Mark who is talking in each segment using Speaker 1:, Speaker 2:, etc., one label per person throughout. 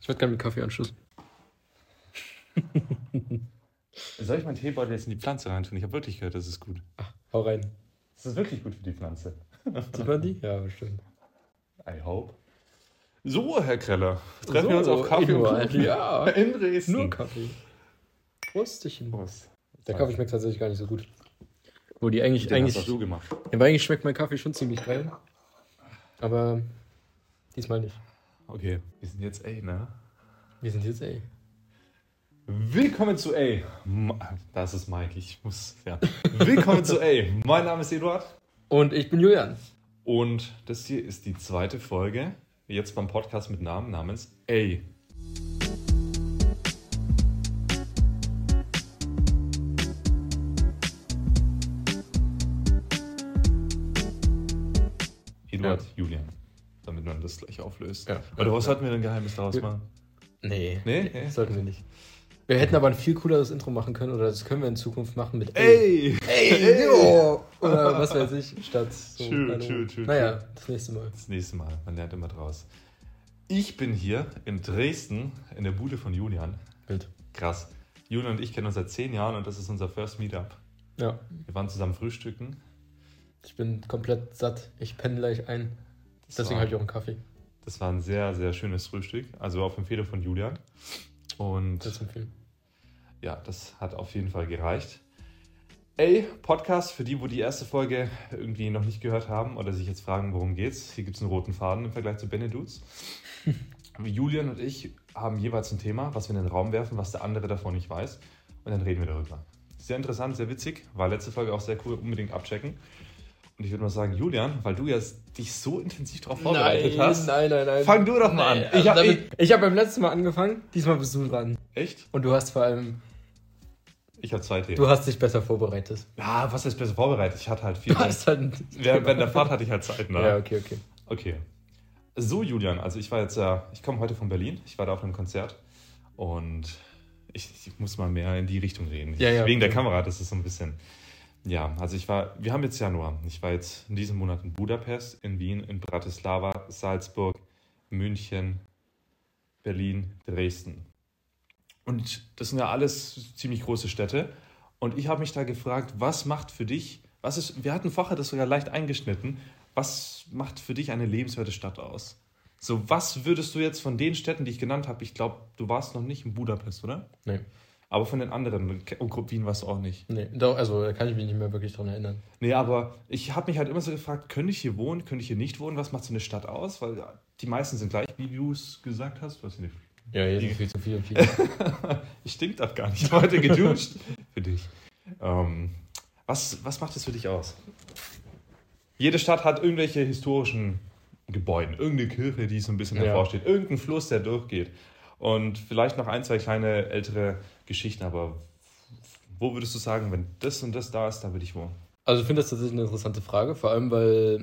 Speaker 1: Ich würde gerne mit Kaffee anschließen.
Speaker 2: Soll ich meinen Teebeutel jetzt in die Pflanze reintun? Ich habe wirklich gehört, das ist gut.
Speaker 1: Ach, hau rein.
Speaker 2: Das ist wirklich gut für die Pflanze.
Speaker 1: Sieht man die? Ja, bestimmt.
Speaker 2: I hope. So, Herr Kreller, treffen wir uns
Speaker 1: So,
Speaker 2: auf Kaffee und Kuchen
Speaker 1: ja.
Speaker 2: in Dresden.
Speaker 1: Nur Kaffee. Prostchen.
Speaker 2: Prost.
Speaker 1: Der Kaffee schmeckt tatsächlich gar nicht so gut. Wo die eigentlich,
Speaker 2: Den hast
Speaker 1: eigentlich,
Speaker 2: auch du gemacht.
Speaker 1: ja, aber eigentlich schmeckt mein Kaffee schon ziemlich geil. Aber diesmal nicht.
Speaker 2: Okay, wir sind jetzt A, ne?
Speaker 1: Wir sind jetzt ey.
Speaker 2: Willkommen zu A. Das ist Mike, ich muss, ja. Willkommen zu A. Mein Name ist Eduard
Speaker 1: Und ich bin Julian.
Speaker 2: und das hier ist die zweite Folge, jetzt beim Podcast mit Namen namens A. Eduard,
Speaker 1: Ja.
Speaker 2: Julian, damit man das gleich auflöst.
Speaker 1: Ja.
Speaker 2: Oder was sollten wir denn Geheimnis daraus machen?
Speaker 1: Nee.
Speaker 2: Nee? Nee?
Speaker 1: Sollten wir nicht. Wir hätten aber ein viel cooleres Intro machen können, oder das können wir in Zukunft machen mit
Speaker 2: Ey!
Speaker 1: Ey, yo! Oder was weiß ich, statt so.
Speaker 2: True,
Speaker 1: hallo.
Speaker 2: true, true,
Speaker 1: Naja, das nächste Mal.
Speaker 2: Das nächste Mal, man lernt immer draus. Ich bin hier in Dresden in der Bude von Julian.
Speaker 1: Bild.
Speaker 2: Krass. Julian und ich kennen uns seit zehn Jahren und das ist unser First Meetup.
Speaker 1: Ja,
Speaker 2: Wir waren zusammen frühstücken.
Speaker 1: ich bin komplett satt. Ich penne gleich ein.
Speaker 2: Das
Speaker 1: Deswegen
Speaker 2: war,
Speaker 1: habe ich auch einen Kaffee.
Speaker 2: Das war ein sehr, sehr schönes Frühstück. Also auf Empfehlung von Julian. Und
Speaker 1: Das empfehlen.
Speaker 2: ja, das hat auf jeden Fall gereicht. Ey, Podcast für die, wo die erste Folge irgendwie noch nicht gehört haben oder sich jetzt fragen, worum geht's. Hier gibt es einen roten Faden im Vergleich zu Benedudes. Julian und ich haben jeweils ein Thema, was wir in den Raum werfen, was der andere davon nicht weiß. Und dann reden wir darüber. Sehr interessant, sehr witzig. War letzte Folge auch sehr cool. Unbedingt abchecken. Und ich würde mal sagen, Julian, weil du jetzt dich so intensiv darauf vorbereitet hast,
Speaker 1: nein, nein, nein.
Speaker 2: fang du doch mal
Speaker 1: Nee,
Speaker 2: an.
Speaker 1: also
Speaker 2: Ich hab,
Speaker 1: damit, ich habe beim letzten Mal angefangen, diesmal bist du dran.
Speaker 2: echt?
Speaker 1: Und du hast vor allem,
Speaker 2: Ich habe zwei Themen.
Speaker 1: du hast dich besser vorbereitet.
Speaker 2: Ja, was ist besser vorbereitet? Ich hatte halt viel.
Speaker 1: Du hast halt.
Speaker 2: Während während der Fahrt hatte ich halt Zeit, ne?
Speaker 1: Ja, okay, okay.
Speaker 2: Okay. So, Julian, also ich war jetzt, äh, ich komme heute von Berlin. Ich war da auf einem Konzert und ich, ich muss mal mehr in die Richtung reden.
Speaker 1: Ja, ja,
Speaker 2: Wegen der
Speaker 1: okay.
Speaker 2: Kamera, das ist so ein bisschen. Ja, also ich war, wir haben jetzt Januar. Ich war jetzt in diesem Monat in Budapest, in Wien, in Bratislava, Salzburg, München, Berlin, Dresden. Und das sind ja alles ziemlich große Städte. Und ich habe mich da gefragt, was macht für dich, was ist, wir hatten vorher das sogar leicht eingeschnitten, was macht für dich eine lebenswerte Stadt aus? So, was würdest du jetzt von den Städten, die ich genannt habe, ich glaube, du warst noch nicht in Budapest, oder?
Speaker 1: Nee,
Speaker 2: Aber von den anderen, oh, Grupp Wien warst du auch nicht.
Speaker 1: nee. Doch, also da kann ich mich nicht mehr wirklich dran erinnern.
Speaker 2: Nee, aber ich habe mich halt immer so gefragt, könnte ich hier wohnen, könnte ich hier nicht wohnen? Was macht so eine Stadt aus? Weil die meisten sind gleich, wie du es gesagt hast. Was nicht.
Speaker 1: Ja, jetzt
Speaker 2: Die-
Speaker 1: ist viel zu viel. viel.
Speaker 2: ich stink doch gar nicht. Heute geduscht für dich. Ähm, was, was macht es für dich aus? Jede Stadt hat irgendwelche historischen Gebäude, irgendeine Kirche, die so ein bisschen
Speaker 1: Ja.
Speaker 2: hervorsteht, irgendein Fluss, der durchgeht. Und vielleicht noch ein, zwei kleine ältere Geschichten, aber wo würdest du sagen, wenn das und das da ist, da würde ich wohnen?
Speaker 1: Also ich finde das tatsächlich eine interessante Frage, vor allem weil,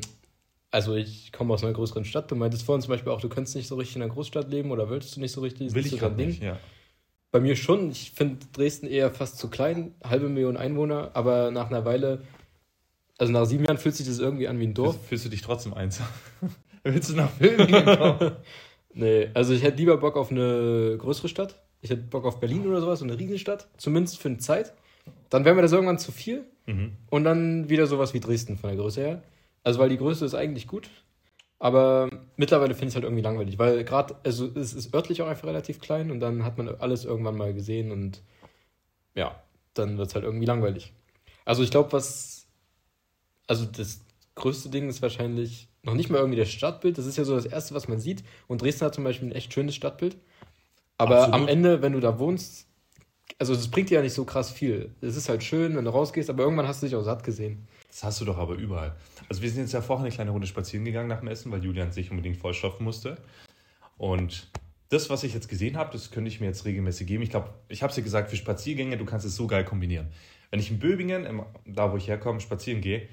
Speaker 1: also ich komme aus einer größeren Stadt. Du meintest vorhin zum Beispiel auch, du könntest nicht so richtig in einer Großstadt leben oder willst du nicht so richtig?
Speaker 2: Will ich gerade nicht, ja.
Speaker 1: Bei mir schon. Ich finde Dresden eher fast zu klein, halbe Million Einwohner, aber nach einer Weile, also nach sieben Jahren fühlt sich das irgendwie an wie ein Dorf.
Speaker 2: Fühlst, fühlst du dich trotzdem einsam? Willst du nach Filmingen kommen?
Speaker 1: Nee, also ich hätte lieber Bock auf eine größere Stadt. Ich hätte Bock auf Berlin oder sowas, so eine Riesenstadt, zumindest für eine Zeit. Dann wäre mir das irgendwann zu viel.
Speaker 2: mhm.
Speaker 1: Und dann wieder sowas wie Dresden von der Größe her. Also, weil die Größe ist eigentlich gut. Aber mittlerweile finde ich es halt irgendwie langweilig, weil gerade, also es ist örtlich auch einfach relativ klein und dann hat man alles irgendwann mal gesehen und ja, dann wird es halt irgendwie langweilig. Also, ich glaube, was, also das größte Ding ist wahrscheinlich noch nicht mal irgendwie das Stadtbild. Das ist ja so das Erste, was man sieht. Und Dresden hat zum Beispiel ein echt schönes Stadtbild. Aber
Speaker 2: Absolut.
Speaker 1: am Ende, wenn du da wohnst, also es bringt dir ja nicht so krass viel. Es ist halt schön, wenn du rausgehst, aber irgendwann hast du dich auch satt gesehen.
Speaker 2: Das hast du doch aber überall. Also wir sind jetzt ja vorhin eine kleine Runde spazieren gegangen nach dem Essen, weil Julian sich unbedingt vollstopfen musste. Und das, was ich jetzt gesehen habe, das könnte ich mir jetzt regelmäßig geben. Ich glaube, ich habe es dir gesagt, für Spaziergänge, du kannst es so geil kombinieren. Wenn ich in Böbingen, da wo ich herkomme, spazieren gehe,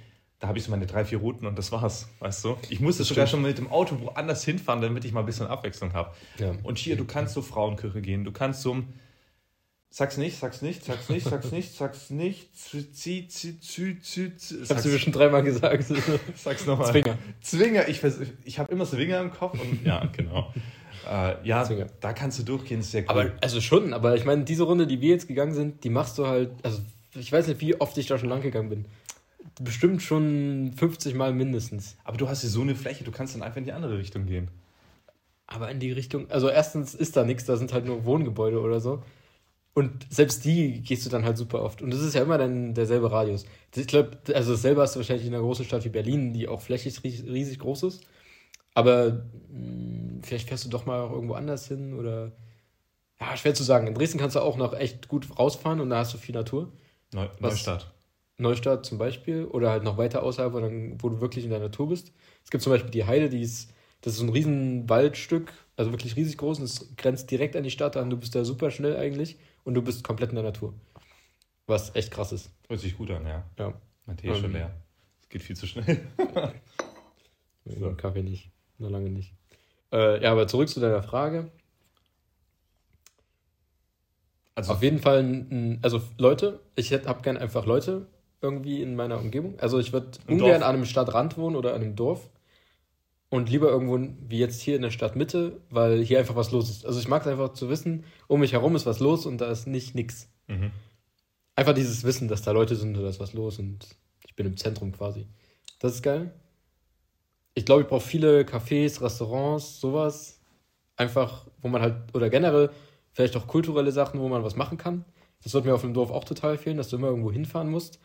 Speaker 2: da habe ich so meine drei, vier Routen und das war's, weißt du? Ich musste
Speaker 1: Das
Speaker 2: sogar schon mit dem Auto woanders hinfahren, damit ich mal ein bisschen Abwechslung habe.
Speaker 1: Ja.
Speaker 2: Und hier, du kannst zur Frauenkirche gehen, du kannst zum. Sag's nicht, sag's nicht, sag's nicht, sag's nicht, sag's nicht. Zieh, zieh, zieh, zieh, zieh.
Speaker 1: Ich hab's dir schon dreimal gesagt.
Speaker 2: Sag's nochmal.
Speaker 1: Zwinger.
Speaker 2: Zwinger. Ich, ich habe immer Zwinger im Kopf und ja, genau. Äh, ja, Deswegen. da kannst du durchgehen, ist sehr cool.
Speaker 1: Aber, also schon, aber ich meine, diese Runde, die wir jetzt gegangen sind, die machst du halt, also ich weiß nicht, wie oft ich da schon lang gegangen bin. Bestimmt schon 50 Mal mindestens.
Speaker 2: Aber du hast hier so eine Fläche, du kannst dann einfach in die andere Richtung gehen.
Speaker 1: Aber in die Richtung, also erstens ist da nichts, da sind halt nur Wohngebäude oder so. Und selbst die gehst du dann halt super oft. Und das ist ja immer dann derselbe Radius. Ich glaube, also dasselbe hast du wahrscheinlich in einer großen Stadt wie Berlin, die auch flächig riesig groß ist. Aber mh, hm, vielleicht fährst du doch mal auch irgendwo anders hin oder. Ja, schwer zu sagen. In Dresden kannst du auch noch echt gut rausfahren und da hast du viel Natur.
Speaker 2: Neu Neustadt.
Speaker 1: Neustadt zum Beispiel. Oder halt noch weiter außerhalb, wo, dann, wo du wirklich in der Natur bist. Es gibt zum Beispiel die Heide, die ist, das ist so ein riesen Waldstück, also wirklich riesig groß und es grenzt direkt an die Stadt an. Du bist da super schnell eigentlich und du bist komplett in der Natur. Was echt krass ist.
Speaker 2: Hört sich gut an, ja.
Speaker 1: Ja.
Speaker 2: Mein Tee ist schon leer. Es geht viel zu schnell.
Speaker 1: so. Kaffee nicht. Noch lange nicht. Äh, ja, aber zurück zu deiner Frage. Also auf jeden Fall, also Leute, ich habe gern einfach Leute irgendwie in meiner Umgebung. Also ich würde ungern Dorf. an einem Stadtrand wohnen oder an einem Dorf und lieber irgendwo wie jetzt hier in der Stadtmitte, weil hier einfach was los ist. Also ich mag es einfach zu wissen, um mich herum ist was los und da ist nicht nix. Mhm. Einfach dieses Wissen, dass da Leute sind oder da ist was los und ich bin im Zentrum quasi. Das ist geil. Ich glaube, ich brauche viele Cafés, Restaurants, sowas. Einfach, wo man halt, oder generell vielleicht auch kulturelle Sachen, wo man was machen kann. Das wird mir auf dem Dorf auch total fehlen, dass du immer irgendwo hinfahren musst,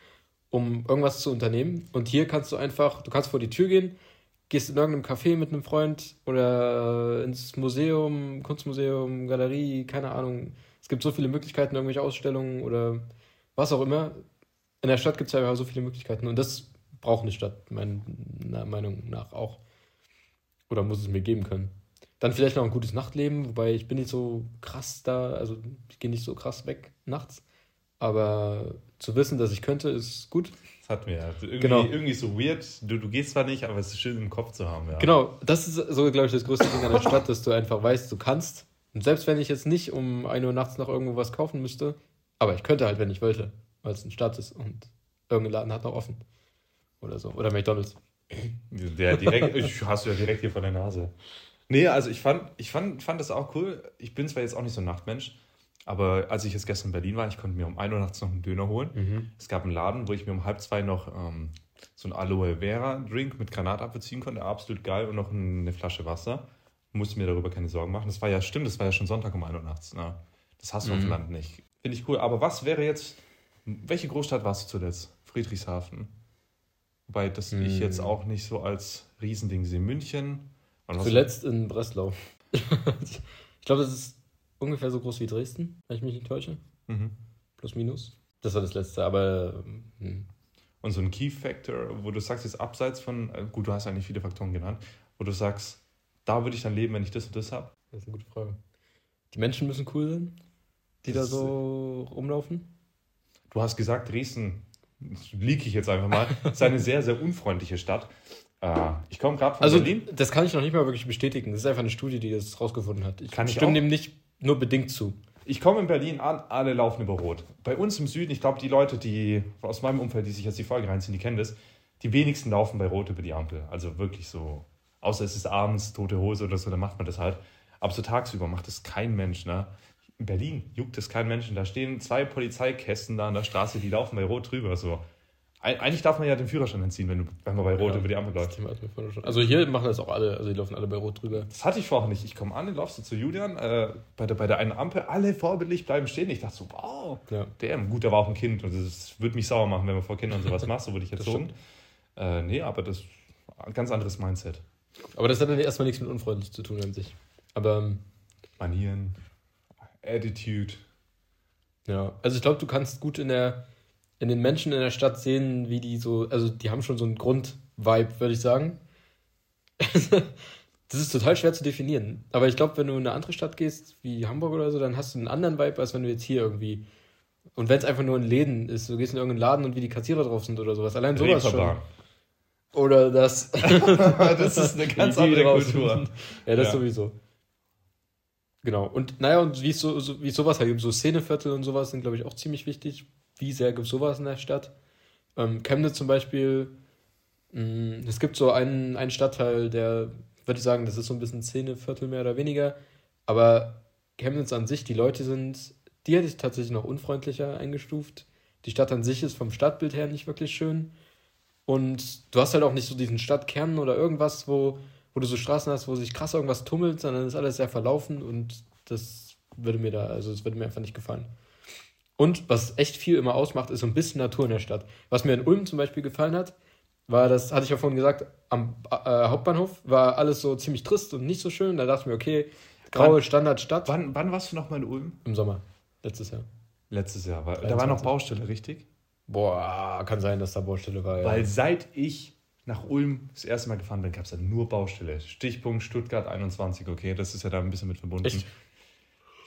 Speaker 1: um irgendwas zu unternehmen. Und hier kannst du einfach, du kannst vor die Tür gehen, gehst in irgendeinem Café mit einem Freund oder ins Museum, Kunstmuseum, Galerie, keine Ahnung. Es gibt so viele Möglichkeiten, irgendwelche Ausstellungen oder was auch immer. In der Stadt gibt es ja so viele Möglichkeiten und das braucht eine Stadt, meiner Meinung nach auch. Oder muss es mir geben können. Dann vielleicht noch ein gutes Nachtleben, wobei ich bin nicht so krass da, also ich gehe nicht so krass weg nachts. Aber zu wissen, dass ich könnte, ist gut.
Speaker 2: Das hatten wir ja. Irgendwie, genau. irgendwie so weird. Du, du gehst zwar nicht, aber es ist schön im Kopf zu haben. Ja.
Speaker 1: Genau, das ist so, glaube ich, das größte Ding an der Stadt, dass du einfach weißt, du kannst. Und selbst wenn ich jetzt nicht um 1 Uhr nachts noch irgendwo was kaufen müsste, aber ich könnte halt, wenn ich wollte, weil es eine Stadt ist und irgendein Laden hat noch offen. Oder so. Oder McDonalds.
Speaker 2: Der direkt, hast du ja direkt hier vor der Nase. Nee, also ich fand, ich fand, fand das auch cool. Ich bin zwar jetzt auch nicht so ein Nachtmensch, aber als ich jetzt gestern in Berlin war, ich konnte mir um 1 Uhr nachts noch einen Döner holen. Mhm. Es gab einen Laden, wo ich mir um halb zwei noch ähm, so einen Aloe Vera Drink mit Granatapfel ziehen konnte. Absolut geil. Und noch eine Flasche Wasser. Musste mir darüber keine Sorgen machen. Das war ja, stimmt, das war ja schon Sonntag um 1 Uhr nachts. Ne? Das hast du mhm. auf dem Land nicht. Finde ich cool. Aber was wäre jetzt, welche Großstadt warst du zuletzt? Friedrichshafen. Wobei das mhm. ich jetzt auch nicht so als Riesending sehe. München,
Speaker 1: Zuletzt in Breslau. ich glaube, das ist ungefähr so groß wie Dresden, wenn ich mich nicht täusche. Mhm. Plus, minus. Das war das letzte, aber. Mh.
Speaker 2: Und so ein Key Factor, wo du sagst, jetzt abseits von, äh, gut, du hast eigentlich viele Faktoren genannt, wo du sagst, da würde ich dann leben, wenn ich das und das habe?
Speaker 1: Das ist eine gute Frage. Die Menschen müssen cool sein, die das da so rumlaufen.
Speaker 2: Du hast gesagt, Dresden, liege ich jetzt einfach mal, ist eine sehr, sehr unfreundliche Stadt. Äh, ich komme gerade von
Speaker 1: also, Berlin. Das kann ich noch nicht mal wirklich bestätigen. Das ist einfach eine Studie, die das rausgefunden hat. Ich kann stimme dem nicht nur bedingt zu.
Speaker 2: Ich komme in Berlin an, alle laufen über Rot. Bei uns im Süden, ich glaube, die Leute, die aus meinem Umfeld, die sich jetzt die Folge reinziehen, die kennen das, die wenigsten laufen bei Rot über die Ampel. Also wirklich so, außer es ist abends, tote Hose oder so, dann macht man das halt. Aber so tagsüber macht das kein Mensch. Ne? In Berlin juckt es kein Menschen. Da stehen zwei Polizeikästen da an der Straße, die laufen bei Rot drüber. So. Eigentlich darf man ja den Führerschein entziehen, wenn, du, wenn man bei Rot ja, über die Ampel läuft.
Speaker 1: Also hier machen das auch alle, also die laufen alle bei Rot drüber.
Speaker 2: Das hatte ich vorher nicht. Ich komme an, dann laufst du zu Julian, äh, bei, der, bei der einen Ampel, alle vorbildlich bleiben stehen. Ich dachte so, wow, ja. der, gut, der war auch ein Kind und das würde mich sauer machen, wenn man vor Kindern sowas macht, so würde ich erzogen. Äh, nee, aber das ist ein ganz anderes Mindset.
Speaker 1: Aber das hat dann erstmal nichts mit unfreundlich zu tun an sich. Aber. Ähm,
Speaker 2: Manieren, Attitude.
Speaker 1: Ja, also ich glaube, du kannst gut in der in den Menschen in der Stadt sehen, wie die so, also die haben schon so einen Grundvibe, würde ich sagen. das ist total schwer zu definieren. Aber ich glaube, wenn du in eine andere Stadt gehst, wie Hamburg oder so, dann hast du einen anderen Vibe, als wenn du jetzt hier irgendwie. Und wenn es einfach nur in Läden ist, du gehst in irgendeinen Laden und wie die Kassierer drauf sind oder sowas. Allein sowas schon. Oder das.
Speaker 2: das ist eine ganz andere Kultur.
Speaker 1: Ja, das ja. sowieso. Genau. Und naja, und wie, so, so, wie sowas halt, so Szeneviertel und sowas sind, glaube ich, auch ziemlich wichtig wie sehr gibt es sowas in der Stadt? Ähm, Chemnitz zum Beispiel, mh, mm, es gibt so einen, einen Stadtteil, der, würde ich sagen, das ist so ein bisschen Szeneviertel mehr oder weniger. Aber Chemnitz an sich, die Leute sind, die hätte ich tatsächlich noch unfreundlicher eingestuft. Die Stadt an sich ist vom Stadtbild her nicht wirklich schön. Und du hast halt auch nicht so diesen Stadtkern oder irgendwas, wo, wo du so Straßen hast, wo sich krass irgendwas tummelt, sondern ist alles sehr verlaufen und das würde mir da, also es würde mir einfach nicht gefallen. Und was echt viel immer ausmacht, ist so ein bisschen Natur in der Stadt. Was mir in Ulm zum Beispiel gefallen hat, war das, hatte ich ja vorhin gesagt, am äh, Hauptbahnhof war alles so ziemlich trist und nicht so schön. Da dachte ich mir, okay, graue
Speaker 2: Wann-
Speaker 1: Standardstadt.
Speaker 2: Wann, wann warst du nochmal in Ulm?
Speaker 1: Im Sommer, letztes Jahr.
Speaker 2: Letztes Jahr. War, da
Speaker 1: 23.
Speaker 2: war noch Baustelle, richtig?
Speaker 1: Boah, kann sein, dass da Baustelle war.
Speaker 2: Weil
Speaker 1: Ja.
Speaker 2: seit ich nach Ulm das erste Mal gefahren bin, gab es da nur Baustelle. Stichpunkt Stuttgart 21, okay, das ist ja da ein bisschen mit verbunden.
Speaker 1: Echt?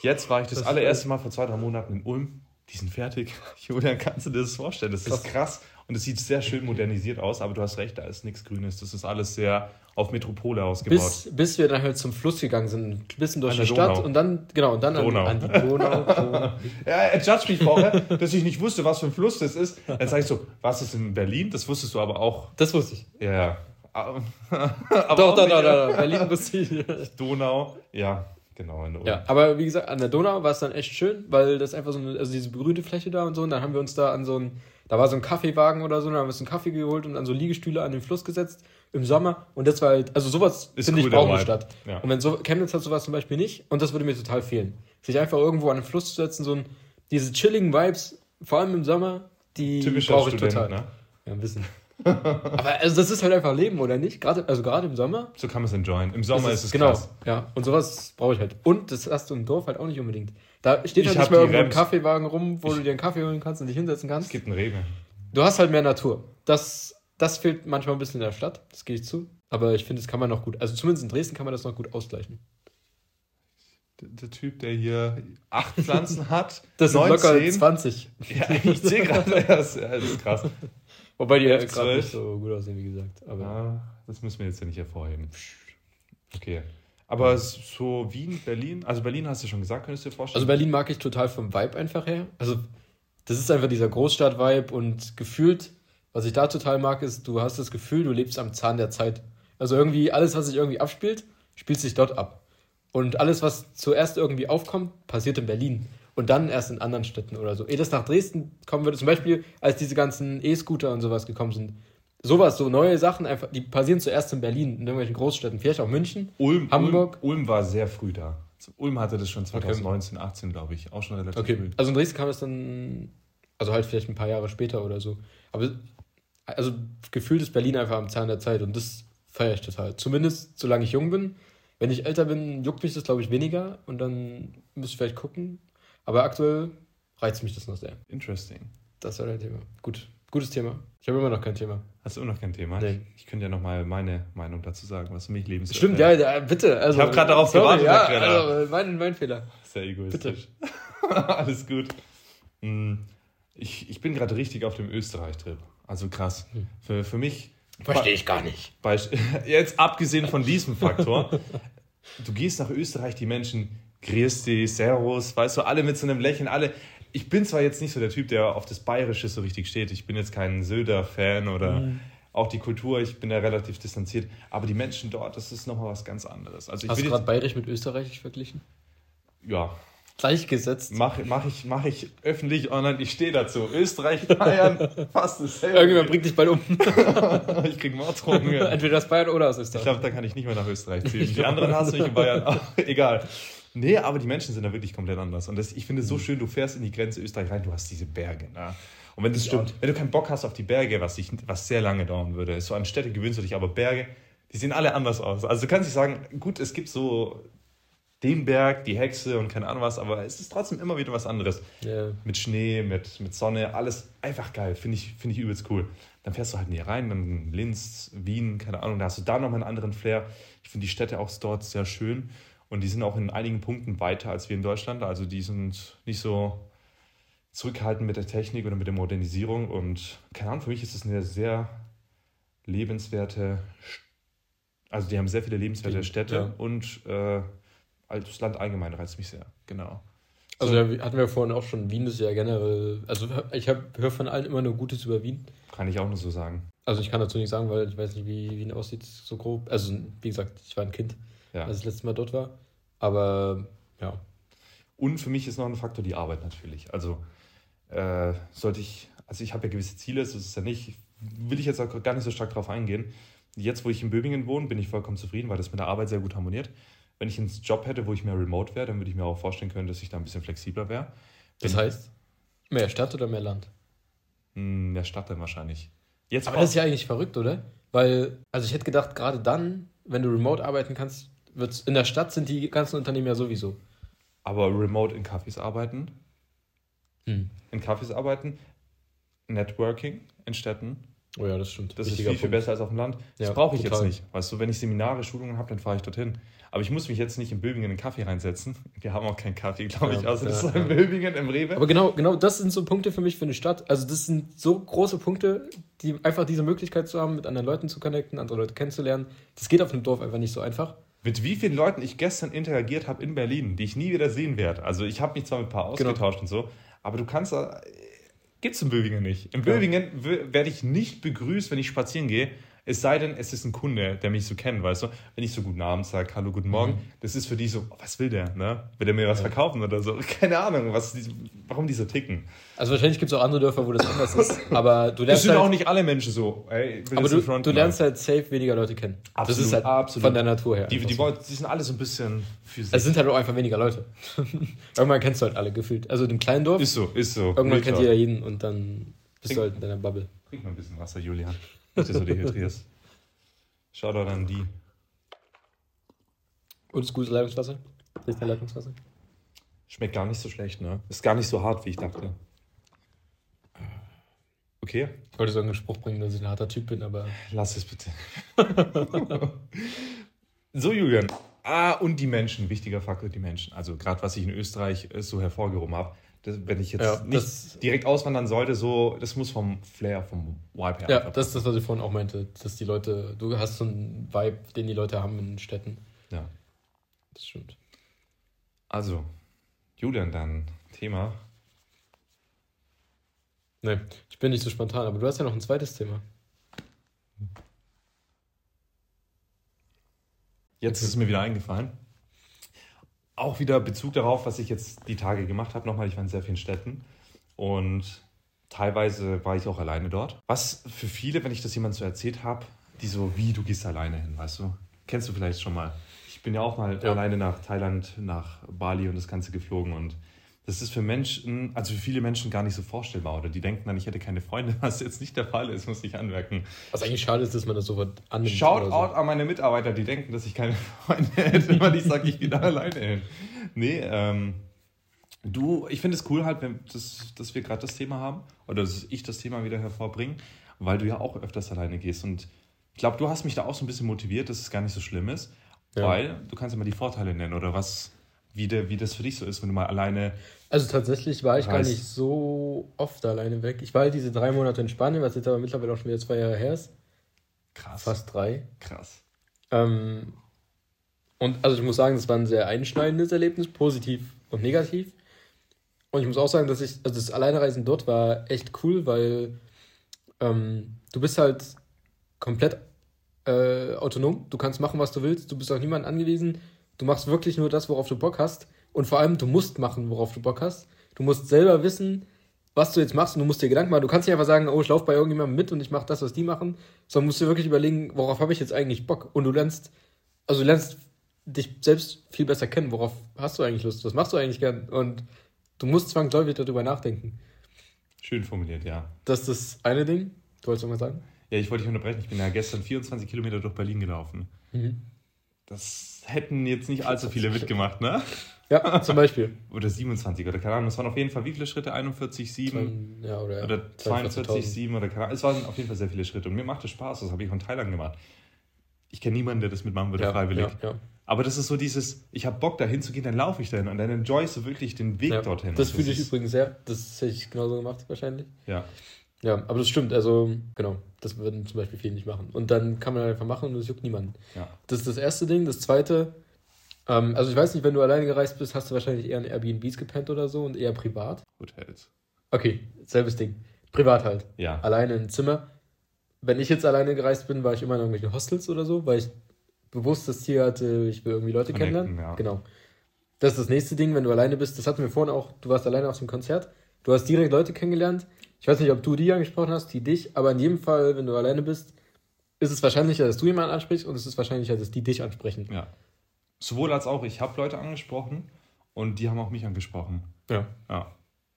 Speaker 2: Jetzt war ich das,
Speaker 1: Das
Speaker 2: allererste Mal vor zwei, drei Monaten in Ulm. Die sind fertig. Julian, kannst du dir das vorstellen? Das ist krass. Und es sieht sehr schön modernisiert aus, aber du hast recht, da ist nichts Grünes. Das ist alles sehr auf Metropole ausgebaut.
Speaker 1: bis, bis wir dann halt zum Fluss gegangen sind, ein bisschen durch
Speaker 2: An
Speaker 1: die Stadt
Speaker 2: Donau.
Speaker 1: und dann, genau, und dann an, an die Donau. Donau.
Speaker 2: Ja, er judgt mich vorher, dass ich nicht wusste, was für ein Fluss das ist. Dann sage ich so, was ist in Berlin? Das wusstest du aber auch.
Speaker 1: Das wusste ich.
Speaker 2: Ja, ja. Aber
Speaker 1: Doch, doch, doch, doch, Berlin wusste ich.
Speaker 2: Donau. Ja, genau. In Ulm.
Speaker 1: Ja, aber wie gesagt, an der Donau war es dann echt schön, weil das einfach so eine, also diese begrünte Fläche da und so, und dann haben wir uns da an so ein, da war so ein Kaffeewagen oder so, dann haben wir uns einen Kaffee geholt und an so Liegestühle an den Fluss gesetzt im Sommer und das war halt, also sowas finde ich
Speaker 2: cool, der
Speaker 1: braucht eine. Stadt.
Speaker 2: Ja.
Speaker 1: Und wenn so, Chemnitz hat sowas zum Beispiel nicht und das würde mir total fehlen. Sich einfach irgendwo an den Fluss zu setzen, so ein, diese chilligen Vibes, vor allem im Sommer, die brauche ich
Speaker 2: Student,
Speaker 1: total.
Speaker 2: ne?
Speaker 1: Ja, ein bisschen. Aber also das ist halt einfach Leben, oder nicht? Gerade, also gerade im Sommer
Speaker 2: So kann man es enjoyen. Im Sommer
Speaker 1: das
Speaker 2: ist es
Speaker 1: genau,
Speaker 2: krass.
Speaker 1: ja. Und sowas brauche ich halt. Und das hast du im Dorf halt auch nicht unbedingt. Da steht
Speaker 2: Ich
Speaker 1: halt
Speaker 2: hab
Speaker 1: nicht mehr irgendwo ein. Kaffeewagen rum, wo
Speaker 2: Ich-
Speaker 1: du dir einen Kaffee holen kannst und dich hinsetzen
Speaker 2: Es
Speaker 1: kannst.
Speaker 2: gibt einen Rewe.
Speaker 1: Du hast halt mehr Natur. Das, das fehlt manchmal ein bisschen in der Stadt, das gehe ich zu. Aber ich finde, das kann man noch gut, also zumindest in Dresden kann man das noch gut ausgleichen.
Speaker 2: Der, Typ, der hier acht Pflanzen hat,
Speaker 1: Das sind
Speaker 2: 19.
Speaker 1: locker 20.
Speaker 2: Ja, ich sehe gerade, das, ja, das ist krass.
Speaker 1: Wobei die ja gerade nicht so gut aussehen, wie gesagt. Aber
Speaker 2: Ja, das müssen wir jetzt ja nicht hervorheben. Okay. Aber so Wien, Berlin, also Berlin hast du schon gesagt, könntest du dir vorstellen?
Speaker 1: Also Berlin mag ich total vom Vibe einfach her. Also das ist einfach dieser Großstadt-Vibe und gefühlt, was ich da total mag, ist, du hast das Gefühl, du lebst am Zahn der Zeit. Also irgendwie alles, was sich irgendwie abspielt, spielt sich dort ab. Und alles, was zuerst irgendwie aufkommt, passiert in Berlin. Und dann erst in anderen Städten oder so. Ehe das nach Dresden kommen würde, zum Beispiel, als diese ganzen E-Scooter und sowas gekommen sind. Sowas, so neue Sachen, einfach, die passieren zuerst in Berlin, in irgendwelchen Großstädten, vielleicht auch München.
Speaker 2: Ulm,
Speaker 1: Hamburg.
Speaker 2: Ulm, Ulm war sehr früh da. Ulm hatte das schon 2019, 18, glaube ich. Auch schon relativ
Speaker 1: Okay,
Speaker 2: früh.
Speaker 1: also in Dresden kam es dann, also halt vielleicht ein paar Jahre später oder so. Aber also gefühlt ist Berlin einfach am Zahn der Zeit und das feiere ich total. Zumindest solange ich jung bin. Wenn ich älter bin, juckt mich das, glaube ich, weniger und dann müsste ich vielleicht gucken. Aber aktuell reizt mich das noch sehr.
Speaker 2: Interesting.
Speaker 1: Das war dein Thema. Gut, gutes Thema. Ich habe immer noch kein Thema.
Speaker 2: Hast du immer noch kein Thema?
Speaker 1: Nee.
Speaker 2: Ich könnte ja noch mal meine Meinung dazu sagen, was für mich lebenswert
Speaker 1: Stimmt, ja, ja, bitte. Also,
Speaker 2: Ich hab grad darauf gewartet,
Speaker 1: Ja,
Speaker 2: Herr
Speaker 1: also, mein, mein Fehler.
Speaker 2: Sehr egoistisch. Alles gut. Hm, Ich, ich bin gerade richtig auf dem Österreich-Trip. Also krass.
Speaker 1: Hm.
Speaker 2: Für, für mich.
Speaker 1: Verstehe ich gar nicht.
Speaker 2: Jetzt abgesehen von diesem Faktor, du gehst nach Österreich, die Menschen, grüß dich, servus, weißt du, alle mit so einem Lächeln, alle. Ich bin zwar jetzt nicht so der Typ, der auf das Bayerische so richtig steht, ich bin jetzt kein Söder-Fan oder
Speaker 1: Mhm.
Speaker 2: auch die Kultur, ich bin da relativ distanziert, aber die Menschen dort, das ist nochmal was ganz anderes. Also ich
Speaker 1: Hast du gerade Bayerisch mit Österreichisch verglichen?
Speaker 2: ja,
Speaker 1: Gleichgesetzt.
Speaker 2: mache mach ich, mach ich öffentlich online, ich stehe dazu. Österreich, Bayern, fast dasselbe.
Speaker 1: Irgendjemand bringt dich bald um.
Speaker 2: ich krieg Morddrohungen.
Speaker 1: Entweder aus Bayern oder aus
Speaker 2: Ich
Speaker 1: Österreich.
Speaker 2: glaube, da kann ich nicht mehr nach Österreich ziehen. Die anderen hassen mich in Bayern. auch. egal. Nee, aber die Menschen sind da wirklich komplett anders. Und das, ich finde es
Speaker 1: Mhm.
Speaker 2: so schön, du fährst in die Grenze Österreich rein, du hast diese Berge. Ne? Und wenn, das,
Speaker 1: stimmt.
Speaker 2: wenn du keinen Bock hast auf die Berge, was, dich, was sehr lange dauern würde, so an Städte gewöhnst du dich, aber Berge, die sehen alle anders aus. Also du kannst nicht sagen, gut, es gibt so den Berg, die Hexe und keine Ahnung was, aber es ist trotzdem immer wieder was anderes
Speaker 1: Ja.
Speaker 2: mit Schnee, mit, mit Sonne, alles einfach geil. Finde ich, finde ich übelst cool. Dann fährst du halt hier rein, dann Linz, Wien, keine Ahnung, da hast du da nochmal einen anderen Flair. Ich finde die Städte auch dort sehr schön und die sind auch in einigen Punkten weiter als wir in Deutschland. Also die sind nicht so zurückhaltend mit der Technik oder mit der Modernisierung und keine Ahnung, für mich ist es eine sehr lebenswerte, also die haben sehr viele lebenswerte
Speaker 1: Die-
Speaker 2: Städte
Speaker 1: ja.
Speaker 2: und äh, also das Land allgemein reizt mich sehr, genau.
Speaker 1: Also ja, hatten wir vorhin auch schon, Wien ist ja generell, also ich höre von allen immer nur Gutes über Wien.
Speaker 2: Kann ich auch nur so sagen.
Speaker 1: Also ich kann dazu nicht sagen, weil ich weiß nicht, wie Wien aussieht, so grob. Also wie gesagt, ich war ein Kind,
Speaker 2: Ja.
Speaker 1: als ich das letzte Mal dort war. Aber ja.
Speaker 2: Und für mich ist noch ein Faktor die Arbeit natürlich. Also äh, sollte ich, also ich habe ja gewisse Ziele, so ist es ja nicht, will ich jetzt auch gar nicht so stark drauf eingehen. Jetzt, wo ich in Böbingen wohne, bin ich vollkommen zufrieden, weil das mit der Arbeit sehr gut harmoniert. Wenn ich einen Job hätte, wo ich mehr remote wäre, dann würde ich mir auch vorstellen können, dass ich da ein bisschen flexibler wäre.
Speaker 1: Das heißt, mehr Stadt oder mehr Land?
Speaker 2: Hm, Mehr Stadt dann wahrscheinlich. Jetzt
Speaker 1: Aber das ist ja eigentlich verrückt, oder? Weil, also ich hätte gedacht, gerade dann, wenn du remote arbeiten kannst, wird's, in der Stadt sind die ganzen Unternehmen ja sowieso.
Speaker 2: aber remote in Cafés arbeiten,
Speaker 1: Hm.
Speaker 2: in Cafés arbeiten, Networking in Städten,
Speaker 1: Oh ja, das stimmt.
Speaker 2: Das ist
Speaker 1: Wichtiger
Speaker 2: viel, viel
Speaker 1: Punkt.
Speaker 2: besser als auf dem Land. Das
Speaker 1: Ja,
Speaker 2: brauche ich
Speaker 1: total.
Speaker 2: jetzt nicht. Weißt du, wenn ich Seminare, Schulungen habe, dann fahre ich dorthin. Aber ich muss mich jetzt nicht in Böbingen in einen Kaffee reinsetzen. Wir haben auch keinen Kaffee, glaube
Speaker 1: Ja,
Speaker 2: ich, außer das
Speaker 1: ja,
Speaker 2: ist in. Böbingen im Rewe.
Speaker 1: Aber genau, genau das sind so Punkte für mich für eine Stadt. Also das sind so große Punkte, die einfach diese Möglichkeit zu haben, mit anderen Leuten zu connecten, andere Leute kennenzulernen. Das geht auf einem Dorf einfach nicht so einfach.
Speaker 2: Mit wie vielen Leuten ich gestern interagiert habe in Berlin, die ich nie wieder sehen werde. Also ich habe mich zwar mit ein paar
Speaker 1: Genau.
Speaker 2: ausgetauscht und so, aber du kannst da... Gibt's in Böbingen nicht. In
Speaker 1: Ja.
Speaker 2: Böbingen w- werde ich nicht begrüßt, wenn ich spazieren gehe. Es sei denn, es ist ein Kunde, der mich so kennt, weißt du? Wenn ich so guten Abend sage, hallo, guten Morgen, das ist für die so, oh, was will der, ne? Will der mir was
Speaker 1: Mhm. Ja.
Speaker 2: verkaufen oder so? Keine Ahnung, was warum die so ticken.
Speaker 1: Also wahrscheinlich gibt es auch andere Dörfer, wo das anders ist. Aber du
Speaker 2: Das
Speaker 1: lernst
Speaker 2: sind
Speaker 1: halt,
Speaker 2: auch nicht alle Menschen so. Ey,
Speaker 1: aber du, du lernst halt safe weniger Leute kennen. das
Speaker 2: Absolut,
Speaker 1: ist halt
Speaker 2: absolut.
Speaker 1: von der Natur her.
Speaker 2: Die, die,
Speaker 1: so.
Speaker 2: die sind alle so ein bisschen für sich.
Speaker 1: Es sind halt auch einfach weniger Leute. Irgendwann kennst du halt alle gefühlt. Also einem kleinen Dorf,
Speaker 2: ist so, ist so.
Speaker 1: irgendwann
Speaker 2: Real
Speaker 1: kennt jeder jeden und dann bist du halt in deiner Bubble.
Speaker 2: Trink mal ein bisschen Wasser, Julian. Dass du dehydrierst. Shoutout an die.
Speaker 1: Und ist gutes Leitungswasser? Dein Leitungswasser?
Speaker 2: Schmeckt gar nicht so schlecht, ne? Ist gar nicht so hart, wie ich dachte. Okay,
Speaker 1: Ich wollte so einen Spruch bringen, dass ich ein harter Typ bin, aber
Speaker 2: lass es bitte. so, Julian. Ah, und die Menschen, wichtiger Faktor, die Menschen. Also gerade was ich in Österreich äh, so hervorgehoben habe, das, wenn ich jetzt
Speaker 1: Ja,
Speaker 2: nicht direkt auswandern sollte, so, das muss vom Flair, vom Vibe her.
Speaker 1: ja, das ist das, was ich vorhin auch meinte, dass die Leute, du hast so einen Vibe, den die Leute haben in Städten.
Speaker 2: Ja.
Speaker 1: Das stimmt.
Speaker 2: Also, Julian, dann Thema.
Speaker 1: Nee, ich bin nicht so spontan, aber du hast ja noch ein zweites Thema.
Speaker 2: Jetzt ist es mir wieder eingefallen. Auch wieder Bezug darauf, was ich jetzt die Tage gemacht habe. Nochmal, ich war in sehr vielen Städten und teilweise war ich auch alleine dort. Was für viele, wenn ich das jemandem so erzählt habe, die so, wie, du gehst alleine hin, weißt du? Kennst du vielleicht schon mal. Ich bin ja auch mal
Speaker 1: Ja.
Speaker 2: alleine nach Thailand, nach Bali und das Ganze geflogen und das ist für Menschen, also für viele Menschen gar nicht so vorstellbar. Oder die denken dann, ich hätte keine Freunde, was jetzt nicht der Fall ist, muss ich anmerken.
Speaker 1: Was eigentlich schade ist, dass man das sofort annimmt.
Speaker 2: Shoutout
Speaker 1: so.
Speaker 2: an meine Mitarbeiter, die denken, dass ich keine Freunde hätte, weil ich sage, ich gehe da alleine hin. Nee, ähm, du, ich finde es cool halt, wenn das, dass wir gerade das Thema haben oder dass ich das Thema wieder hervorbringe, weil du ja auch öfters alleine gehst. Und ich glaube, du hast mich da auch so ein bisschen motiviert, dass es gar nicht so schlimm ist,
Speaker 1: Ja.
Speaker 2: weil du kannst ja mal die Vorteile nennen oder was, wie, der, wie das für dich so ist, wenn du mal alleine.
Speaker 1: Also tatsächlich war ich gar
Speaker 2: Heißt-
Speaker 1: nicht so oft alleine weg. Ich war halt diese drei Monate in Spanien, was jetzt aber mittlerweile auch schon wieder zwei Jahre her ist.
Speaker 2: Krass.
Speaker 1: Fast drei.
Speaker 2: Krass.
Speaker 1: Ähm, und also ich muss sagen, das war ein sehr einschneidendes Erlebnis, positiv und negativ. Und ich muss auch sagen, dass ich, also das Alleinereisen dort war echt cool, weil ähm, du bist halt komplett äh, autonom. Du kannst machen, was du willst. Du bist auf niemanden angewiesen. Du machst wirklich nur das, worauf du Bock hast. Und vor allem, du musst machen, worauf du Bock hast. Du musst selber wissen, was du jetzt machst und du musst dir Gedanken machen. Du kannst nicht einfach sagen, oh, ich laufe bei irgendjemandem mit und ich mache das, was die machen, sondern musst dir wirklich überlegen, worauf habe ich jetzt eigentlich Bock? Und du lernst, also du lernst dich selbst viel besser kennen. Worauf hast du eigentlich Lust? Was machst du eigentlich gern? Und du musst zwangsläufig darüber nachdenken.
Speaker 2: Schön formuliert, ja.
Speaker 1: Das ist das eine Ding. Du wolltest irgendwas sagen?
Speaker 2: Ja, ich wollte dich unterbrechen. Ich bin ja gestern 24 Kilometer durch Berlin gelaufen.
Speaker 1: Mhm.
Speaker 2: Das hätten jetzt nicht allzu viele mitgemacht, ne?
Speaker 1: Ja, zum Beispiel.
Speaker 2: Oder 27 oder keine Ahnung. Es waren auf jeden Fall wie viele Schritte? 41, 7
Speaker 1: Ja, oder,
Speaker 2: oder 42, 7 oder keine Ahnung. Es waren auf jeden Fall sehr viele Schritte. Und mir macht es Spaß. Das habe ich von Thailand gemacht. Ich kenne niemanden, der das mitmachen würde,
Speaker 1: Ja,
Speaker 2: freiwillig.
Speaker 1: ja, ja.
Speaker 2: Aber das ist so dieses, ich habe Bock dahin zu gehen, dann laufe ich dahin und dann enjoyst du wirklich den Weg
Speaker 1: Ja,
Speaker 2: dorthin.
Speaker 1: Das
Speaker 2: Und
Speaker 1: fühle ich übrigens sehr. Das hätte ich genauso gemacht, wahrscheinlich.
Speaker 2: Ja,
Speaker 1: Ja, aber das stimmt. Also, genau. Das würden zum Beispiel viele nicht machen. Und dann kann man einfach machen und es juckt niemanden.
Speaker 2: ja.
Speaker 1: Das ist das erste Ding. Das zweite, ähm, also ich weiß nicht, wenn du alleine gereist bist, hast du wahrscheinlich eher in Airbnbs gepennt oder so und eher privat.
Speaker 2: Hotels.
Speaker 1: Okay, selbes Ding. Privat halt.
Speaker 2: Ja.
Speaker 1: Alleine im Zimmer. Wenn ich jetzt alleine gereist bin, war ich immer in irgendwelchen Hostels oder so, weil ich bewusst das Ziel hatte, ich will irgendwie Leute
Speaker 2: Connecten,
Speaker 1: kennenlernen.
Speaker 2: ja.
Speaker 1: Genau. das ist das nächste Ding, wenn du alleine bist. Das hatten wir vorhin auch, du warst alleine auf dem Konzert. Du hast direkt Leute kennengelernt. Ich weiß nicht, ob du die angesprochen hast, die dich, aber in jedem Fall, wenn du alleine bist, ist es wahrscheinlicher, dass du jemanden ansprichst und es ist wahrscheinlicher, dass die dich ansprechen.
Speaker 2: Ja. Sowohl als auch, ich habe Leute angesprochen und die haben auch mich angesprochen.
Speaker 1: Ja.
Speaker 2: Ja.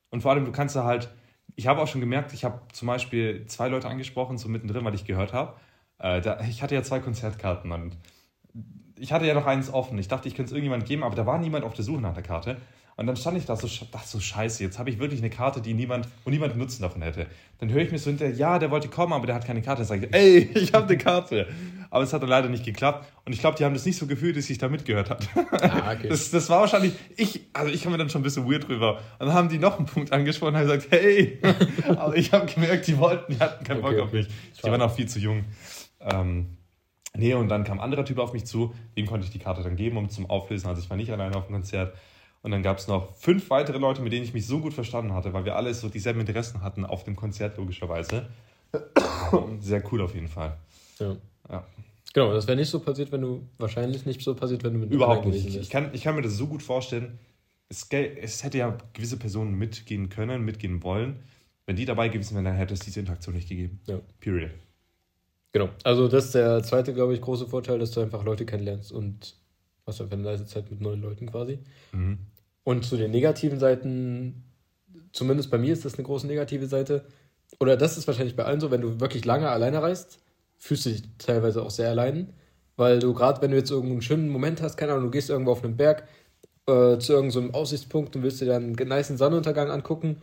Speaker 2: Und vor allem, du kannst da halt, ich habe auch schon gemerkt, ich habe zum Beispiel zwei Leute angesprochen, so mittendrin, weil ich gehört habe. Äh, da, ich hatte ja zwei Konzertkarten und ich hatte ja noch eins offen. Ich dachte, ich könnte es irgendjemand geben, aber da war niemand auf der Suche nach der Karte. Und dann stand ich da so, dachte so, scheiße, jetzt habe ich wirklich eine Karte, die niemand, wo niemand Nutzen davon hätte. Dann höre ich mir so hinterher, ja, der wollte kommen, aber der hat keine Karte. Dann sage ich, ey, ich habe eine Karte. Aber es hat dann leider nicht geklappt. Und ich glaube, die haben das nicht so gefühlt, dass ich da mitgehört habe.
Speaker 1: Ah, okay.
Speaker 2: Das, das war wahrscheinlich, ich, also ich komme mir dann schon ein bisschen weird drüber. Und dann haben die noch einen Punkt angesprochen und haben gesagt, hey, aber ich habe gemerkt, die wollten, die hatten keinen
Speaker 1: Okay,
Speaker 2: Bock auf mich. Die waren auch viel zu jung. Ähm, nee, und dann kam ein anderer Typ auf mich zu, dem konnte ich die Karte dann geben, um zum Auflösen. Also ich war nicht alleine auf dem Konzert. Und dann gab es noch fünf weitere Leute, mit denen ich mich so gut verstanden hatte, weil wir alle so dieselben Interessen hatten auf dem Konzert, logischerweise. Sehr cool auf jeden Fall.
Speaker 1: Ja.
Speaker 2: Ja.
Speaker 1: Genau, das wäre nicht so passiert, wenn du, wahrscheinlich nicht so passiert, wenn du mit
Speaker 2: Überhaupt nicht. Ich kann, ich kann mir das so gut vorstellen. Es, es hätte ja gewisse Personen mitgehen können, mitgehen wollen. Wenn die dabei gewesen wären, dann hätte es diese Interaktion nicht gegeben.
Speaker 1: Ja.
Speaker 2: Period.
Speaker 1: Genau. Also das ist der zweite, glaube ich, große Vorteil, dass du einfach Leute kennenlernst und hast einfach eine leise Zeit mit neuen Leuten quasi.
Speaker 2: Mhm.
Speaker 1: Und zu den negativen Seiten, zumindest bei mir ist das eine große negative Seite. Oder das ist wahrscheinlich bei allen so, wenn du wirklich lange alleine reist, fühlst du dich teilweise auch sehr allein. Weil du gerade, wenn du jetzt irgendeinen schönen Moment hast, keine Ahnung, du gehst irgendwo auf einen Berg äh, zu irgendeinem Aussichtspunkt und willst dir dann einen niceen Sonnenuntergang angucken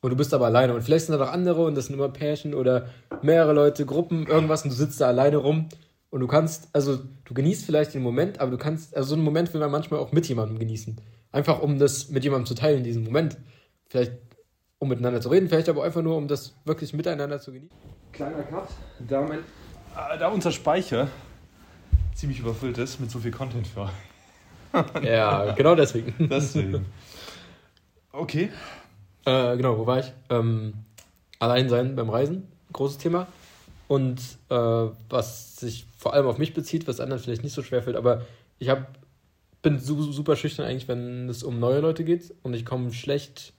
Speaker 1: und du bist aber alleine. Und vielleicht sind da noch andere und das sind immer Pärchen oder mehrere Leute, Gruppen, irgendwas und du sitzt da alleine rum. Und du kannst, also du genießt vielleicht den Moment, aber du kannst, also so einen Moment will man manchmal auch mit jemandem genießen. Einfach um das mit jemandem zu teilen, diesen Moment. Vielleicht um miteinander zu reden, vielleicht aber einfach nur, um das wirklich miteinander zu genießen.
Speaker 2: Kleiner Cut. Da, mein, äh, da unser Speicher ziemlich überfüllt ist mit so viel Content für.
Speaker 1: Ja, genau deswegen.
Speaker 2: Deswegen. Okay.
Speaker 1: Äh, genau, wo war ich? Ähm, allein sein beim Reisen, großes Thema. Und äh, was sich vor allem auf mich bezieht, was anderen vielleicht nicht so schwer fällt, aber ich hab, bin su super schüchtern eigentlich, wenn es um neue Leute geht und ich komme schlecht.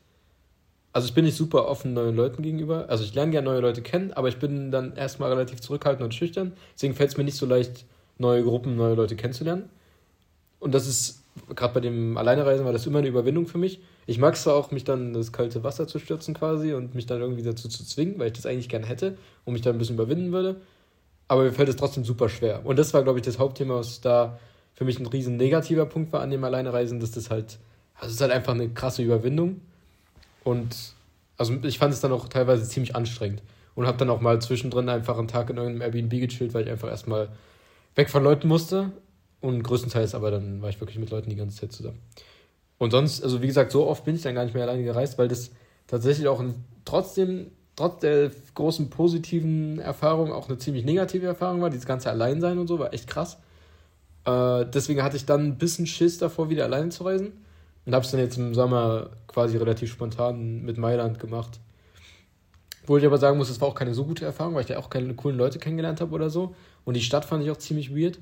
Speaker 1: Also ich bin nicht super offen neuen Leuten gegenüber. Also ich lerne gerne neue Leute kennen, aber ich bin dann erstmal relativ zurückhaltend und schüchtern. Deswegen fällt es mir nicht so leicht, neue Gruppen, neue Leute kennenzulernen. Und das ist, gerade bei dem Alleinereisen war das immer eine Überwindung für mich. Ich mag es auch, mich dann das kalte Wasser zu stürzen quasi und mich dann irgendwie dazu zu zwingen, weil ich das eigentlich gern hätte und mich dann ein bisschen überwinden würde. Aber mir fällt es trotzdem super schwer. Und das war, glaube ich, das Hauptthema, was da für mich ein riesen negativer Punkt war an dem Alleinereisen, dass das halt, also es ist halt einfach eine krasse Überwindung. Und also ich fand es dann auch teilweise ziemlich anstrengend. Und habe dann auch mal zwischendrin einfach einen Tag in irgendeinem Airbnb gechillt, weil ich einfach erstmal weg von Leuten musste. Und größtenteils aber dann war ich wirklich mit Leuten die ganze Zeit zusammen. Und sonst, also wie gesagt, so oft bin ich dann gar nicht mehr alleine gereist, weil das tatsächlich auch ein, trotzdem, trotz der großen positiven Erfahrung, auch eine ziemlich negative Erfahrung war. Dieses ganze Alleinsein und so war echt krass. Äh, deswegen hatte ich dann ein bisschen Schiss davor, wieder alleine zu reisen. Und habe es dann jetzt im Sommer quasi relativ spontan mit Mailand gemacht. Wo ich aber sagen muss, es war auch keine so gute Erfahrung, weil ich da auch keine coolen Leute kennengelernt habe oder so. Und die Stadt fand ich auch ziemlich weird.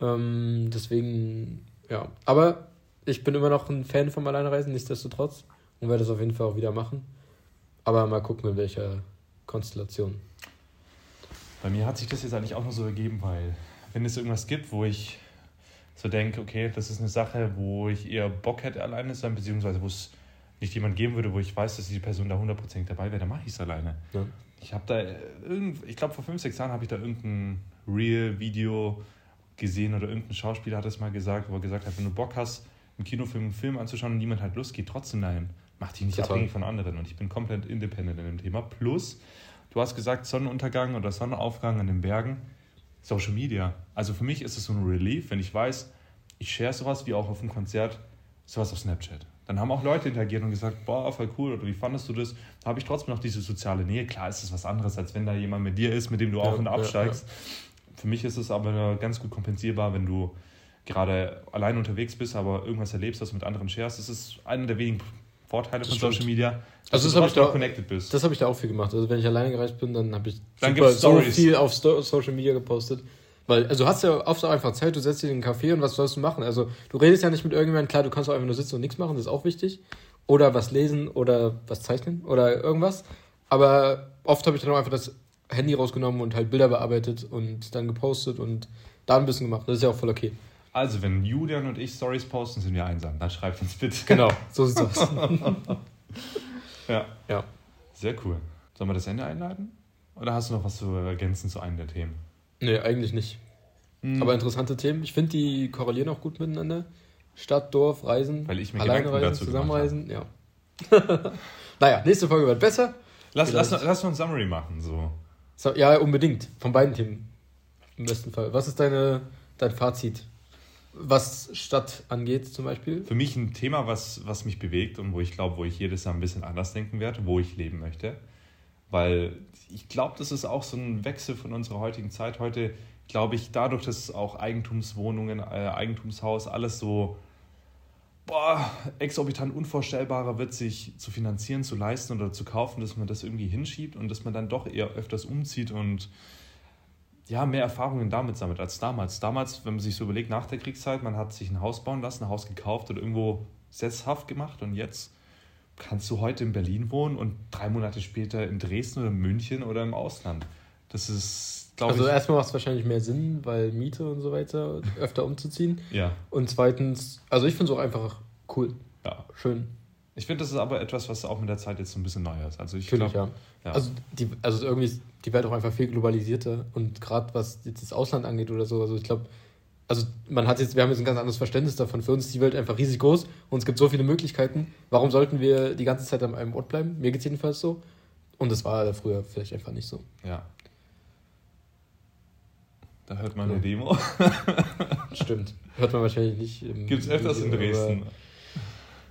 Speaker 1: Ähm, deswegen, ja. Aber ich bin immer noch ein Fan vom Alleinreisen, nichtsdestotrotz. Und werde das auf jeden Fall auch wieder machen. Aber mal gucken, in welcher Konstellation.
Speaker 2: Bei mir hat sich das jetzt eigentlich auch nur so ergeben, weil wenn es irgendwas gibt, wo ich so denke, okay, das ist eine Sache, wo ich eher Bock hätte, alleine zu sein, beziehungsweise wo es nicht jemand geben würde, wo ich weiß, dass die Person da 100% dabei wäre, dann mache ich es alleine.
Speaker 1: Ja.
Speaker 2: Ich habe da, irgend, ich glaube vor fünf, sechs Jahren habe ich da irgendein Real-Video gesehen oder irgendein Schauspieler hat es mal gesagt, wo er gesagt hat, wenn du Bock hast, im Kinofilm einen Film anzuschauen und niemand hat Lust, geh trotzdem dahin. Mach dich nicht
Speaker 1: Total.
Speaker 2: abhängig von anderen und ich bin komplett independent in dem Thema. Plus, du hast gesagt, Sonnenuntergang oder Sonnenaufgang an den Bergen, Social Media. Also für mich ist es so ein Relief, wenn ich weiß, ich share sowas wie auch auf einem Konzert, sowas auf Snapchat. Dann haben auch Leute interagiert und gesagt, boah, voll cool, oder wie fandest du das? Da habe ich trotzdem noch diese soziale Nähe. Klar ist es was anderes, als wenn da jemand mit dir ist, mit dem du auf
Speaker 1: Ja,
Speaker 2: und
Speaker 1: ja,
Speaker 2: absteigst. Für mich ist es aber ganz gut kompensierbar, wenn du gerade allein unterwegs bist, aber irgendwas erlebst, was du mit anderen shares. Das ist einer der wenigen Vorteile
Speaker 1: Das
Speaker 2: von
Speaker 1: stimmt.
Speaker 2: Social Media.
Speaker 1: Also das hab
Speaker 2: du
Speaker 1: ich da-
Speaker 2: connected bist.
Speaker 1: Das habe ich da auch viel gemacht. Also wenn ich alleine gereist bin, dann habe ich
Speaker 2: Dann
Speaker 1: super, so viel auf Sto Social Media gepostet. Weil, also du hast ja oft auch einfach Zeit, du setzt dich in den Café und was sollst du machen? Also du redest ja nicht mit irgendjemandem, klar, du kannst auch einfach nur sitzen und nichts machen, das ist auch wichtig. Oder was lesen oder was zeichnen oder irgendwas. Aber oft habe ich dann auch einfach das Handy rausgenommen und halt Bilder bearbeitet und dann gepostet und da ein bisschen gemacht. Das ist ja auch voll okay.
Speaker 2: Also, wenn Julian und ich Stories posten, sind wir einsam. Dann schreibt uns bitte.
Speaker 1: Genau, so sieht's aus.
Speaker 2: Ja.
Speaker 1: ja.
Speaker 2: Sehr cool. Sollen wir das Ende einleiten? Oder hast du noch was zu ergänzen zu einem der Themen?
Speaker 1: Nee, eigentlich nicht.
Speaker 2: Hm.
Speaker 1: Aber interessante Themen. Ich finde, die korrelieren auch gut miteinander. Stadt, Dorf, Reisen,
Speaker 2: Weil ich mir
Speaker 1: alleine
Speaker 2: Gedanken
Speaker 1: reisen, zusammenreisen. Ja. naja, nächste Folge wird besser.
Speaker 2: Lass, lass, lass uns ein Summary machen. So.
Speaker 1: So, ja, unbedingt. Von beiden Themen. Im besten Fall. Was ist deine, dein Fazit? Was Stadt angeht, zum Beispiel?
Speaker 2: Für mich ein Thema, was, was mich bewegt und wo ich glaube, wo ich jedes Jahr ein bisschen anders denken werde, wo ich leben möchte. Weil ich glaube, das ist auch so ein Wechsel von unserer heutigen Zeit. Heute glaube ich, dadurch, dass auch Eigentumswohnungen, äh, Eigentumshaus, alles so boah, exorbitant unvorstellbarer wird, sich zu finanzieren, zu leisten oder zu kaufen, dass man das irgendwie hinschiebt und dass man dann doch eher öfters umzieht und ja, mehr Erfahrungen damit sammelt als damals. Damals, wenn man sich so überlegt, nach der Kriegszeit, man hat sich ein Haus bauen lassen, ein Haus gekauft oder irgendwo sesshaft gemacht und jetzt kannst du heute in Berlin wohnen und drei Monate später in Dresden oder München oder im Ausland. Das ist, glaube
Speaker 1: Also
Speaker 2: ich,
Speaker 1: erstmal macht es wahrscheinlich mehr Sinn, weil Miete und so weiter öfter umzuziehen.
Speaker 2: ja,
Speaker 1: Und zweitens, also ich finde es auch einfach cool,
Speaker 2: ja.
Speaker 1: schön.
Speaker 2: Ich finde, das ist aber etwas, was auch mit der Zeit jetzt so ein bisschen neu ist. Also ich glaube,
Speaker 1: ja.
Speaker 2: ja.
Speaker 1: Also, die, also irgendwie ist die Welt auch einfach viel globalisierter und gerade was jetzt das Ausland angeht oder so, also ich glaube, also man hat jetzt, wir haben jetzt ein ganz anderes Verständnis davon. Für uns ist die Welt einfach riesig groß und es gibt so viele Möglichkeiten. Warum sollten wir die ganze Zeit an einem Ort bleiben? Mir geht es jedenfalls so. Und das war früher vielleicht einfach nicht so.
Speaker 2: ja. Da hört man
Speaker 1: Ja.
Speaker 2: eine Demo.
Speaker 1: Stimmt. Hört man wahrscheinlich nicht.
Speaker 2: Gibt es öfters in
Speaker 1: Video,
Speaker 2: Dresden.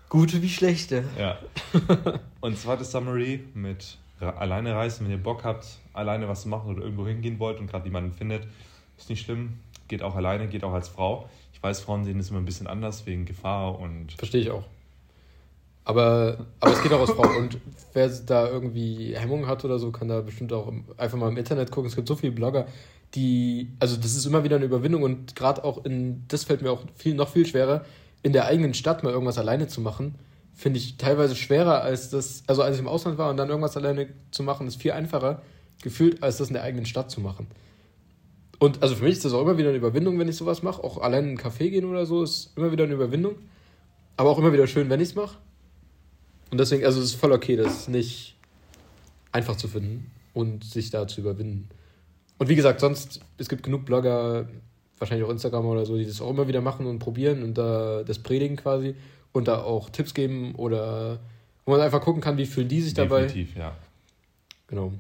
Speaker 1: Gute wie schlechte.
Speaker 2: Ja. Und zweites Summary mit alleine reisen, wenn ihr Bock habt, alleine was zu machen oder irgendwo hingehen wollt und gerade niemanden findet, ist nicht schlimm. Geht auch alleine, geht auch als Frau. Ich weiß, Frauen sehen das immer ein bisschen anders wegen Gefahr und
Speaker 1: Verstehe ich auch. Aber, aber es geht auch als Frau. Und wer da irgendwie Hemmungen hat oder so, kann da bestimmt auch einfach mal im Internet gucken. Es gibt so viele Blogger, die, also das ist immer wieder eine Überwindung und gerade auch in, das fällt mir auch viel, noch viel schwerer, in der eigenen Stadt mal irgendwas alleine zu machen, finde ich teilweise schwerer als das, also als ich im Ausland war und dann irgendwas alleine zu machen, ist viel einfacher gefühlt, als das in der eigenen Stadt zu machen. Und also für mich ist das auch immer wieder eine Überwindung, wenn ich sowas mache. Auch allein in einen Café gehen oder so ist immer wieder eine Überwindung. Aber auch immer wieder schön, wenn ich es mache. Und deswegen, also es ist voll okay, das nicht einfach zu finden und sich da zu überwinden. Und wie gesagt, sonst, es gibt genug Blogger, wahrscheinlich auch Instagram oder so, die das auch immer wieder machen und probieren und da das predigen quasi und da auch Tipps geben oder wo man einfach gucken kann, wie fühlen die sich dabei.
Speaker 2: definitiv, ja.
Speaker 1: Genau.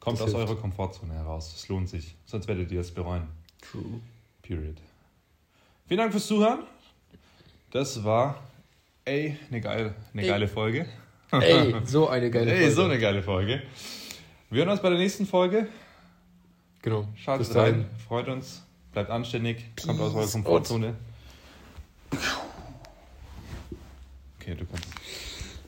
Speaker 2: Kommt
Speaker 1: Das
Speaker 2: aus
Speaker 1: hilft.
Speaker 2: eurer Komfortzone heraus. Es lohnt sich. Sonst werdet ihr es bereuen.
Speaker 1: True.
Speaker 2: Period. Vielen Dank fürs Zuhören. Das war, ey, eine geile, eine
Speaker 1: Ey.
Speaker 2: geile Folge.
Speaker 1: Ey, so eine geile
Speaker 2: ey,
Speaker 1: Folge.
Speaker 2: so eine geile Folge. Wir hören uns bei der nächsten Folge.
Speaker 1: Genau. Dahin.
Speaker 2: rein, freut uns, bleibt anständig, kommt aus eurer Komfortzone. Okay, du kannst.